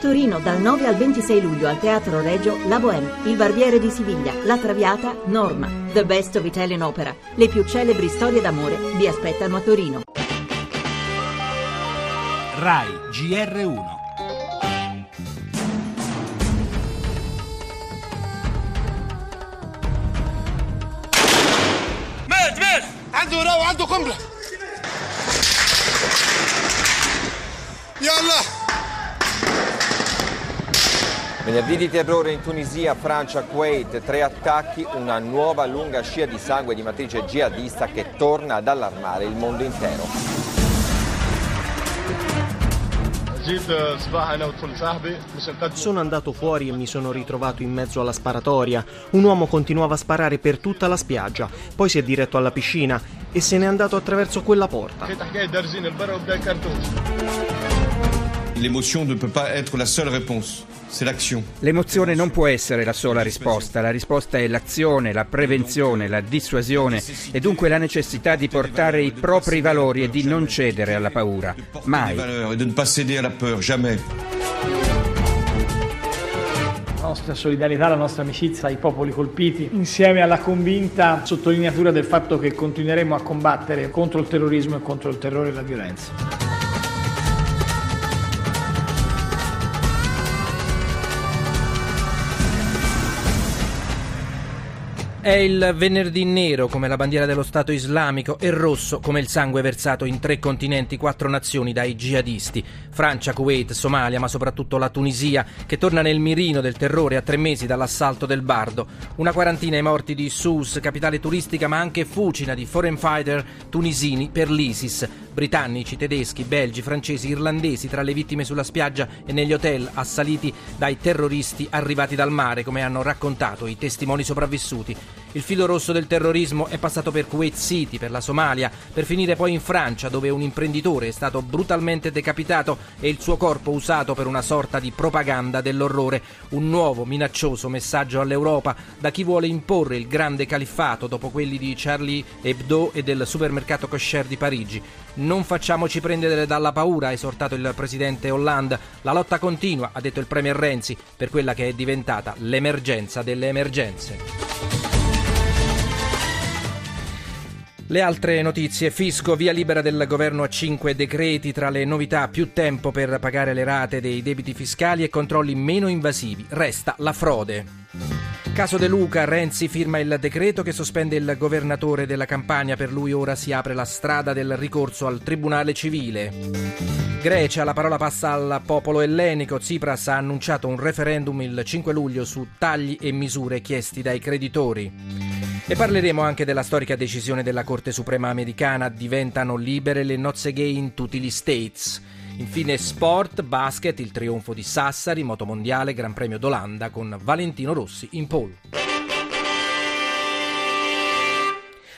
Torino dal 9 al 26 luglio al Teatro Regio La Bohème, Il Barbiere di Siviglia, La Traviata, Norma. The Best of Italian Opera. Le più celebri storie d'amore vi aspettano a Torino. RAI GR1 مات مات عنده راو عنده قنبله Venerdì di terrore in Tunisia, Francia, Kuwait, tre attacchi, una nuova lunga scia di sangue di matrice jihadista che torna ad allarmare il mondo intero. Sono andato fuori e mi sono ritrovato in mezzo alla sparatoria. Un uomo continuava a sparare per tutta la spiaggia, poi si è diretto alla piscina e se n'è andato attraverso quella porta. L'emozione non peut pas la seule réponse. L'emozione non può essere la sola risposta, la risposta è l'azione, la prevenzione, la dissuasione e dunque la necessità di portare i propri valori e di non cedere alla paura. Mai. La nostra solidarietà, la nostra amicizia ai popoli colpiti, insieme alla convinta sottolineatura del fatto che continueremo a combattere contro il terrorismo e contro il terrore e la violenza. È il venerdì nero come la bandiera dello Stato islamico e rosso come il sangue versato in tre continenti, quattro nazioni dai jihadisti. Francia, Kuwait, Somalia, ma soprattutto la Tunisia, che torna nel mirino del terrore a tre mesi dall'assalto del Bardo. Una quarantina ai morti di Sousse, capitale turistica ma anche fucina di foreign fighter tunisini per l'ISIS. Britannici, tedeschi, belgi, francesi, irlandesi tra le vittime sulla spiaggia e negli hotel assaliti dai terroristi arrivati dal mare, come hanno raccontato i testimoni sopravvissuti. Il filo rosso del terrorismo è passato per Kuwait City, per la Somalia, per finire poi in Francia, dove un imprenditore è stato brutalmente decapitato e il suo corpo usato per una sorta di propaganda dell'orrore. Un nuovo minaccioso messaggio all'Europa da chi vuole imporre il grande califfato dopo quelli di Charlie Hebdo e del supermercato Kosher di Parigi. Non facciamoci prendere dalla paura, ha esortato il presidente Hollande. La lotta continua, ha detto il premier Renzi, per quella che è diventata l'emergenza delle emergenze. Le altre notizie. Fisco, via libera del governo a 5 decreti tra le novità, più tempo per pagare le rate dei debiti fiscali e controlli meno invasivi. Resta la frode. Caso De Luca, Renzi firma il decreto che sospende il governatore della Campania, per lui ora si apre la strada del ricorso al Tribunale civile. Grecia, la parola passa al popolo ellenico, Tsipras ha annunciato un referendum il 5 luglio su tagli e misure chiesti dai creditori. E parleremo anche della storica decisione della Corte Suprema americana, diventano libere le nozze gay in tutti gli States. Infine sport, basket, il trionfo di Sassari, motomondiale, Gran Premio d'Olanda con Valentino Rossi in pole.